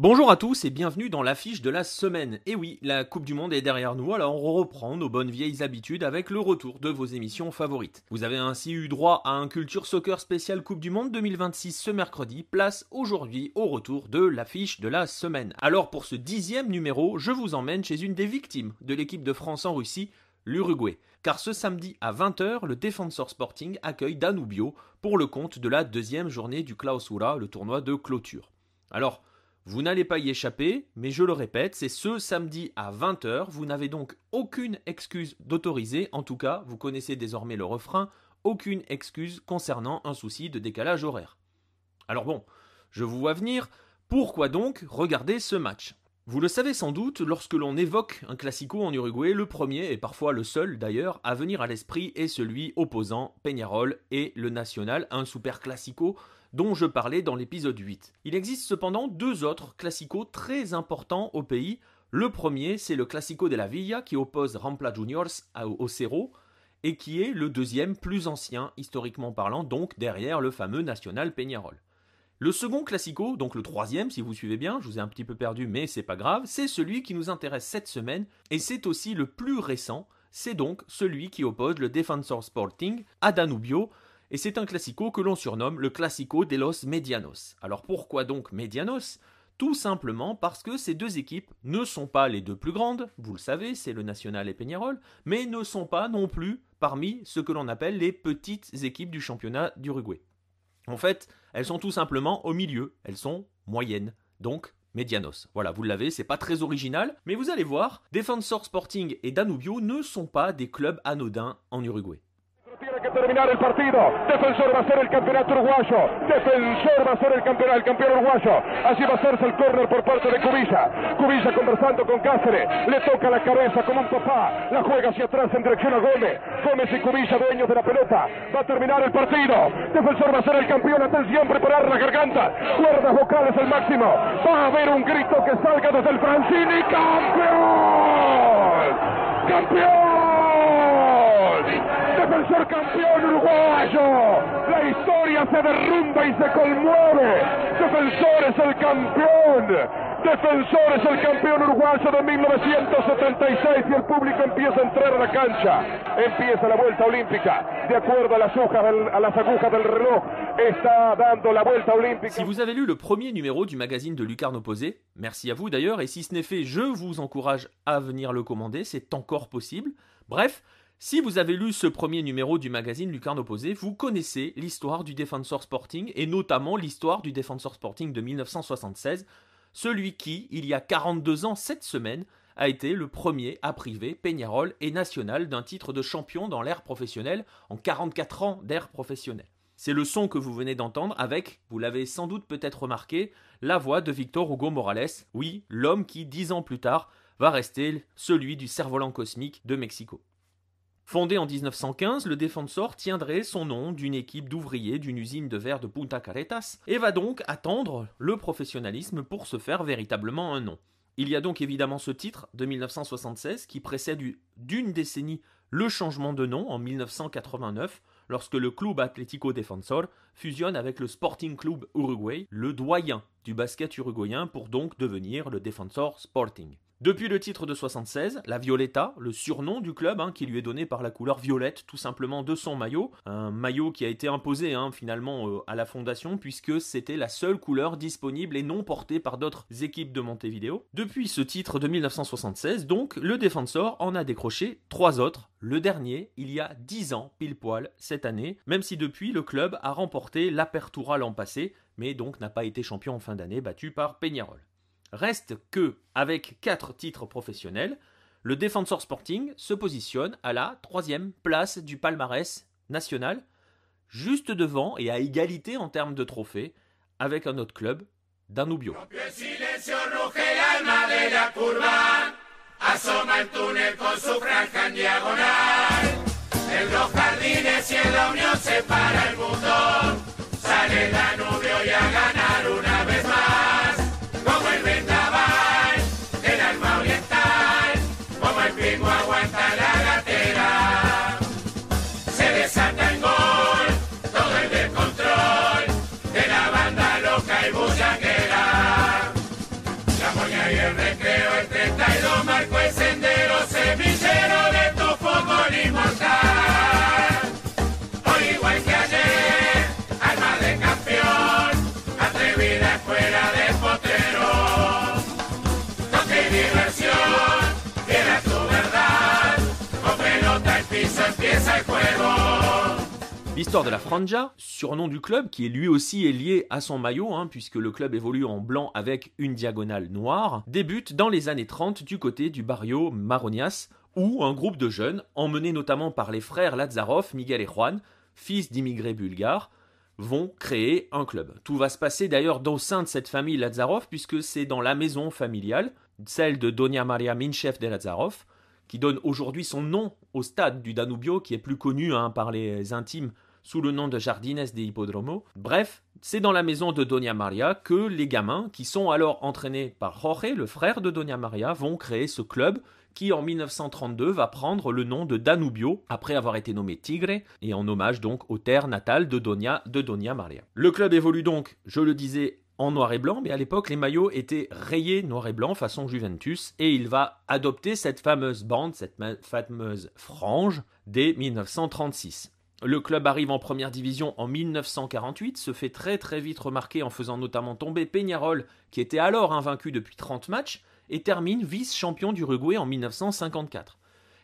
Bonjour à tous et bienvenue dans l'affiche de la semaine. Et oui, la Coupe du Monde est derrière nous, alors on reprend nos bonnes vieilles habitudes avec le retour de vos émissions favorites. Vous avez ainsi eu droit à un Culture Soccer spécial Coupe du Monde 2026 ce mercredi, place aujourd'hui au retour de l'affiche de la semaine. Alors pour ce dixième numéro, je vous emmène chez une des victimes de l'équipe de France en Russie, l'Uruguay. Car ce samedi à 20h, le Defensor Sporting accueille Danubio pour le compte de la deuxième journée du Clausura, le tournoi de clôture. Alors, vous n'allez pas y échapper, mais je le répète, c'est ce samedi à 20h. Vous n'avez donc aucune excuse d'autoriser, en tout cas, vous connaissez désormais le refrain, aucune excuse concernant un souci de décalage horaire. Alors bon, je vous vois venir, pourquoi donc regarder ce match? Vous le savez sans doute, lorsque l'on évoque un classico en Uruguay, le premier, et parfois le seul d'ailleurs, à venir à l'esprit est celui opposant Peñarol et le National, un super classico dont je parlais dans l'épisode 8. Il existe cependant deux autres classicos très importants au pays. Le premier, c'est le Classico de la Villa qui oppose Rampla Juniors au Cerro et qui est le deuxième plus ancien historiquement parlant, donc derrière le fameux National Peñarol. Le second classico, donc le troisième si vous suivez bien, je vous ai un petit peu perdu mais c'est pas grave, c'est celui qui nous intéresse cette semaine et c'est aussi le plus récent, c'est donc celui qui oppose le Defensor Sporting à Danubio et c'est un classico que l'on surnomme le Classico de los Medianos. Alors pourquoi donc Medianos? Tout simplement parce que ces deux équipes ne sont pas les deux plus grandes, vous le savez, c'est le National et Peñarol, mais ne sont pas non plus parmi ce que l'on appelle les petites équipes du championnat d'Uruguay. En fait, elles sont tout simplement au milieu, elles sont moyennes, donc Medianos. Voilà, vous l'avez, c'est pas très original, mais vous allez voir, Defensor Sporting et Danubio ne sont pas des clubs anodins en Uruguay. Terminar el partido. Defensor va a ser el campeonato uruguayo. Defensor va a ser el campeón, el campeón uruguayo. Así va a hacerse el córner por parte de Cubilla. Cubilla conversando con Cáceres. Le toca la cabeza como un papá. La juega hacia atrás en dirección a Gómez. Gómez y Cubilla, dueños de la pelota. Va a terminar el partido. Defensor va a ser el campeón. Atención, preparar la garganta. Cuerdas vocales el máximo. Va a haber un grito que salga desde el Francini. ¡Campeón! ¡Campeón! Defensor campeón uruguayo. La se. Defensor uruguayo de 1976 y el público empieza a entrar a la. Si vous avez lu le premier numéro du magazine de Lucarne Opposé, merci à vous d'ailleurs, et si ce n'est fait, je vous encourage à venir le commander, c'est encore possible. Bref, si vous avez lu ce premier numéro du magazine Lucarne Opposé, vous connaissez l'histoire du Defensor Sporting et notamment l'histoire du Defensor Sporting de 1976, celui qui, il y a 42 ans cette semaine, a été le premier à priver Peñarol et National d'un titre de champion dans l'ère professionnelle en 44 ans d'ère professionnelle. C'est le son que vous venez d'entendre avec, vous l'avez sans doute peut-être remarqué, la voix de Victor Hugo Morales, oui, l'homme qui, dix ans plus tard, va rester celui du cerf-volant cosmique de Mexico. Fondé en 1915, le Defensor tiendrait son nom d'une équipe d'ouvriers d'une usine de verre de Punta Caretas et va donc attendre le professionnalisme pour se faire véritablement un nom. Il y a donc évidemment ce titre de 1976 qui précède d'une décennie le changement de nom en 1989 lorsque le Club Atlético Defensor fusionne avec le Sporting Club Uruguay, le doyen du basket uruguayen pour donc devenir le Defensor Sporting. Depuis le titre de 76, la Violetta, le surnom du club hein, qui lui est donné par la couleur violette tout simplement de son maillot, un maillot qui a été imposé hein, finalement euh, à la fondation puisque c'était la seule couleur disponible et non portée par d'autres équipes de Montevideo. Depuis ce titre de 1976, donc, le Defensor en a décroché trois autres, le dernier il y a 10 ans pile poil cette année, même si depuis le club a remporté l'Apertura l'an passé, mais donc n'a pas été champion en fin d'année battu par Peñarol. Reste que, avec 4 titres professionnels, le Defensor Sporting se positionne à la troisième place du palmarès national, juste devant et à égalité en termes de trophées avec un autre club, Danubio. L'histoire de la Franja, surnom du club qui est lui aussi est lié à son maillot, hein, puisque le club évolue en blanc avec une diagonale noire, débute dans les années 30 du côté du barrio Maronias, où un groupe de jeunes, emmenés notamment par les frères Lazarov, Miguel et Juan, fils d'immigrés bulgares, vont créer un club. Tout va se passer d'ailleurs au sein de cette famille Lazarov, puisque c'est dans la maison familiale, celle de Donia Maria Minchev de Lazarov, qui donne aujourd'hui son nom au stade du Danubio, qui est plus connu hein, par les intimes sous le nom de Jardines de Hippodromo. Bref, c'est dans la maison de Doña Maria que les gamins, qui sont alors entraînés par Jorge, le frère de Doña Maria, vont créer ce club qui en 1932 va prendre le nom de Danubio après avoir été nommé Tigre et en hommage donc aux terres natales de Doña, de Doña Maria. Le club évolue donc, je le disais, en noir et blanc, mais à l'époque les maillots étaient rayés noir et blanc façon Juventus, et il va adopter cette fameuse bande, cette fameuse frange, dès 1936. Le club arrive en première division en 1948, se fait très très vite remarquer en faisant notamment tomber Peñarol, qui était alors invaincu depuis 30 matchs, et termine vice-champion d'Uruguay en 1954.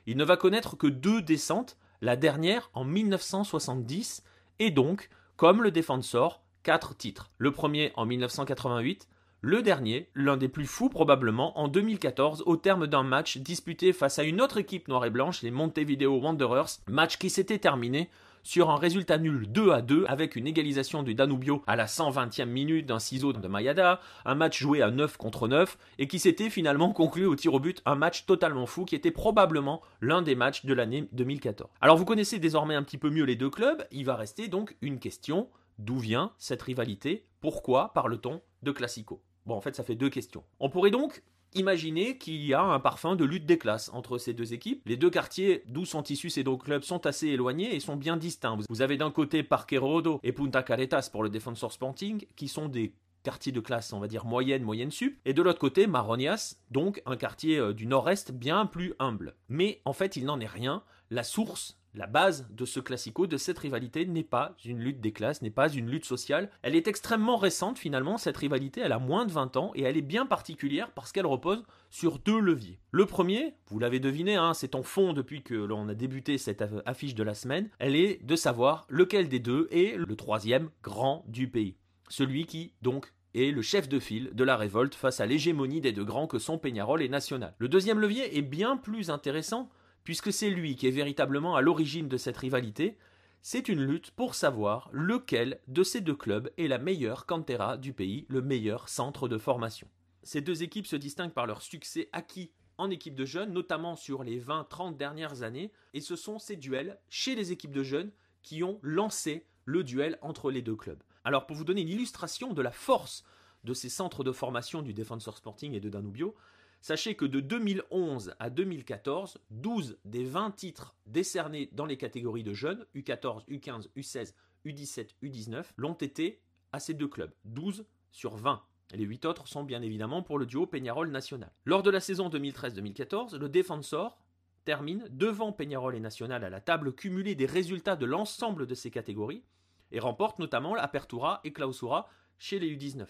Il ne va connaître que deux descentes, la dernière en 1970, et donc, comme le défenseur, quatre titres. Le premier en 1988, le dernier, l'un des plus fous probablement, en 2014 au terme d'un match disputé face à une autre équipe noire et blanche, les Montevideo Wanderers, match qui s'était terminé sur un résultat nul 2 à 2 avec une égalisation du Danubio à la 120e minute d'un ciseau de Mayada, un match joué à 9 contre 9 et qui s'était finalement conclu au tir au but, un match totalement fou qui était probablement l'un des matchs de l'année 2014. Alors vous connaissez désormais un petit peu mieux les deux clubs, il va rester donc une question, d'où vient cette rivalité? Pourquoi parle-t-on de Classico? Bon, en fait, ça fait deux questions. On pourrait donc Imaginez qu'il y a un parfum de lutte des classes entre ces deux équipes. Les deux quartiers d'où sont issus ces deux clubs sont assez éloignés et sont bien distincts. Vous avez d'un côté Parque Rodo et Punta Caretas pour le Defensor Sporting, qui sont des quartiers de classe, on va dire moyenne, moyenne sup, et de l'autre côté Maronias, donc un quartier euh, du nord-est bien plus humble. Mais en fait, il n'en est rien. La source la base de ce classico, de cette rivalité, n'est pas une lutte des classes, n'est pas une lutte sociale. Elle est extrêmement récente finalement, cette rivalité, elle a moins de 20 ans et elle est bien particulière parce qu'elle repose sur deux leviers. Le premier, vous l'avez deviné, hein, c'est en fond depuis que l'on a débuté cette affiche de la semaine, elle est de savoir lequel des deux est le troisième grand du pays. Celui qui, donc, est le chef de file de la révolte face à l'hégémonie des deux grands que sont Peñarol et National. Le deuxième levier est bien plus intéressant puisque c'est lui qui est véritablement à l'origine de cette rivalité, c'est une lutte pour savoir lequel de ces deux clubs est la meilleure cantera du pays, le meilleur centre de formation. Ces deux équipes se distinguent par leur succès acquis en équipe de jeunes, notamment sur les 20-30 dernières années, et ce sont ces duels chez les équipes de jeunes qui ont lancé le duel entre les deux clubs. Alors pour vous donner une illustration de la force de ces centres de formation du Defensor Sporting et de Danubio, Sachez que de 2011 à 2014, 12 des 20 titres décernés dans les catégories de jeunes, U14, U15, U16, U17, U19, l'ont été à ces deux clubs. 12 sur 20. Les 8 autres sont bien évidemment pour le duo Peñarol National. Lors de la saison 2013-2014, le Defensor termine devant Peñarol et National à la table cumulée des résultats de l'ensemble de ces catégories et remporte notamment l'Apertura et Clausura chez les U19.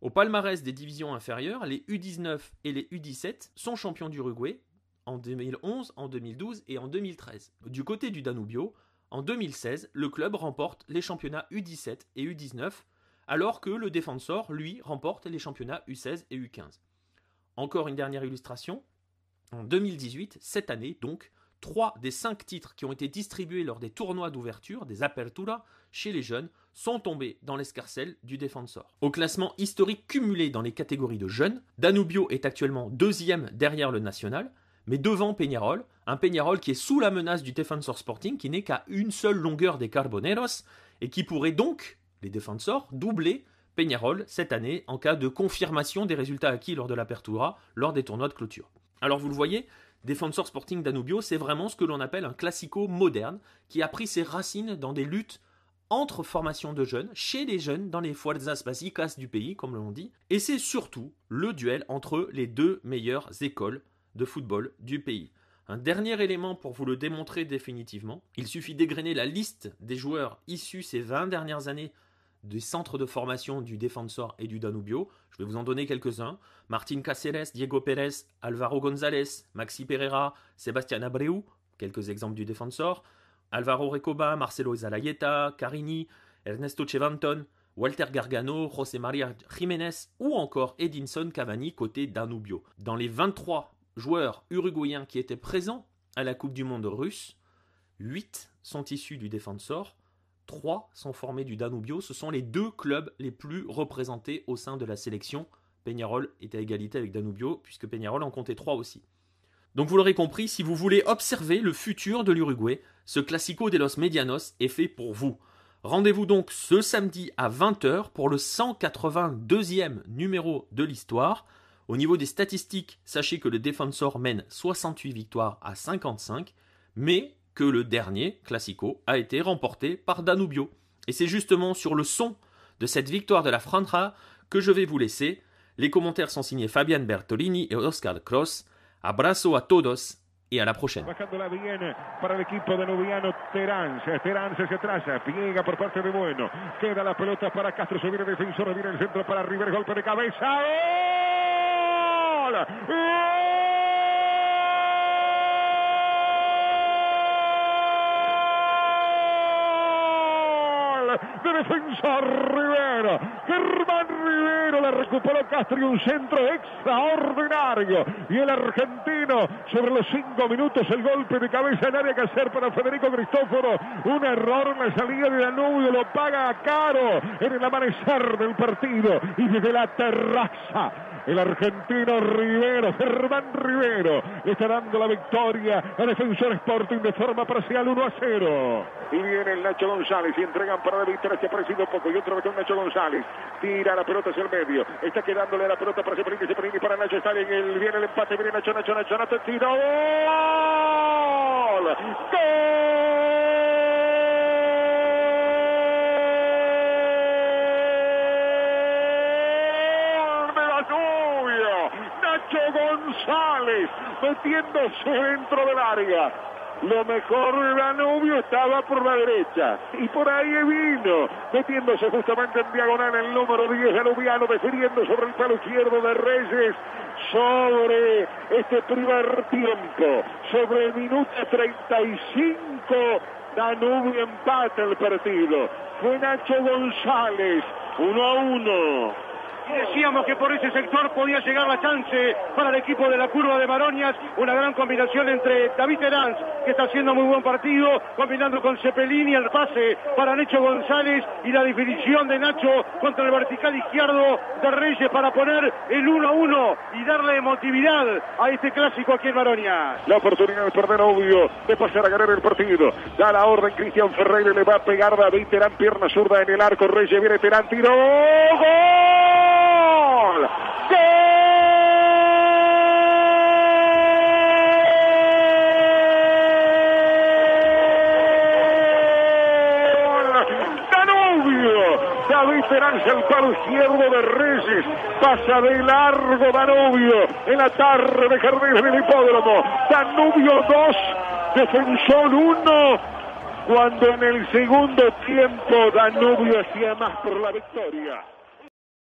Au palmarès des divisions inférieures, les U19 et les U17 sont champions d'Uruguay en 2011, en 2012 et en 2013. Du côté du Danubio, en 2016, le club remporte les championnats U17 et U19, alors que le Defensor, lui, remporte les championnats U16 et U15. Encore une dernière illustration. En 2018, cette année donc, trois des cinq titres qui ont été distribués lors des tournois d'ouverture, des Apertura, chez les jeunes, sont tombés dans l'escarcelle du défenseur. Au classement historique cumulé dans les catégories de jeunes, Danubio est actuellement deuxième derrière le national, mais devant Peñarol, un Peñarol qui est sous la menace du Defensor Sporting, qui n'est qu'à une seule longueur des Carboneros, et qui pourrait donc, les défenseurs, doubler Peñarol cette année en cas de confirmation des résultats acquis lors de l'Apertura, lors des tournois de clôture. Alors vous le voyez, Defensor Sporting Danubio, c'est vraiment ce que l'on appelle un classico moderne, qui a pris ses racines dans des luttes entre formations de jeunes, chez les jeunes, dans les fuerzas básicas du pays, comme l'on dit, et c'est surtout le duel entre les deux meilleures écoles de football du pays. Un dernier élément pour vous le démontrer définitivement, il suffit d'égrener la liste des joueurs issus ces 20 dernières années des centres de formation du Defensor et du Danubio. Je vais vous en donner quelques-uns. Martin Cáceres, Diego Pérez, Alvaro González, Maxi Pereira, Sébastien Abreu, quelques exemples du Defensor. Alvaro Recoba, Marcelo Zalayeta, Carini, Ernesto Chevanton, Walter Gargano, José María Jiménez ou encore Edinson Cavani côté Danubio. Dans les 23 joueurs uruguayens qui étaient présents à la Coupe du Monde russe, 8 sont issus du Defensor, 3 sont formés du Danubio. Ce sont les deux clubs les plus représentés au sein de la sélection. Peñarol est à égalité avec Danubio, puisque Peñarol en comptait 3 aussi. Donc vous l'aurez compris, si vous voulez observer le futur de l'Uruguay, ce Classico de los Medianos est fait pour vous. Rendez-vous donc ce samedi à 20h pour le 182e numéro de l'histoire. Au niveau des statistiques, sachez que le Defensor mène 68 victoires à 55, mais que le dernier, Classico, a été remporté par Danubio. Et c'est justement sur le son de cette victoire de la Franja que je vais vous laisser. Les commentaires sont signés Fabian Bertolini et Oscar Cross. Abrazo a todos y a la prochaine. Bajándola bien para el equipo de Nubiano Terán. Terán se atrasa. Piega por parte de Bueno. Queda la pelota para Castro. Se viene el defensor. Viene el centro para River. Golpe de cabeza. ¡Gol! ¡Gol! Defensor Rivero. Germán Rivero la recuperó Castro y un centro extraordinario. Y el argentino sobre los cinco minutos el golpe de cabeza en área que hacer para Federico Cristóforo. Un error en la salida de Danubio lo paga caro en el amanecer del partido y desde la terraza. El argentino Rivero, Germán Rivero, le está dando la victoria a Defensor Sporting de forma parcial 1 a 0. Y viene el Nacho González y entregan para la victoria, se ha parecido poco. Y otro vez Nacho González. Tira la pelota hacia el medio. Está quedándole la pelota para Seperini, Seperini para Nacho. Está en el, viene el empate, viene Nacho, Nacho, Nacho, Nacho, tiro. ¡Gol! ¡Gol! González metiéndose dentro del área. Lo mejor de Danubio estaba por la derecha. Y por ahí vino, metiéndose justamente en diagonal el número 10 Danubiano, definiendo sobre el palo izquierdo de Reyes. Sobre este primer tiempo, sobre el minuto 35, Danubio empata el partido. Fue Nacho González, 1 a 1. Decíamos que por ese sector podía llegar la chance para el equipo de la curva de Maronias. Una gran combinación entre David Terán, que está haciendo muy buen partido, combinando con Cepelini el pase para Nacho González y la definición de Nacho contra el vertical izquierdo de Reyes para poner el 1 a 1 y darle emotividad a este clásico aquí en Maronias. La oportunidad de perder obvio de pasar a ganar el partido. Da la orden Cristian Ferreira, le va a pegar David Terán, pierna zurda en el arco. Reyes viene Terán, tiro. ¡Gol! Danubio, David Terán el palo izquierdo de Reyes, pasa de largo Danubio en la tarde de del Hipódromo. Danubio 2, Defensor 1, cuando en el segundo tiempo Danubio hacía más por la victoria.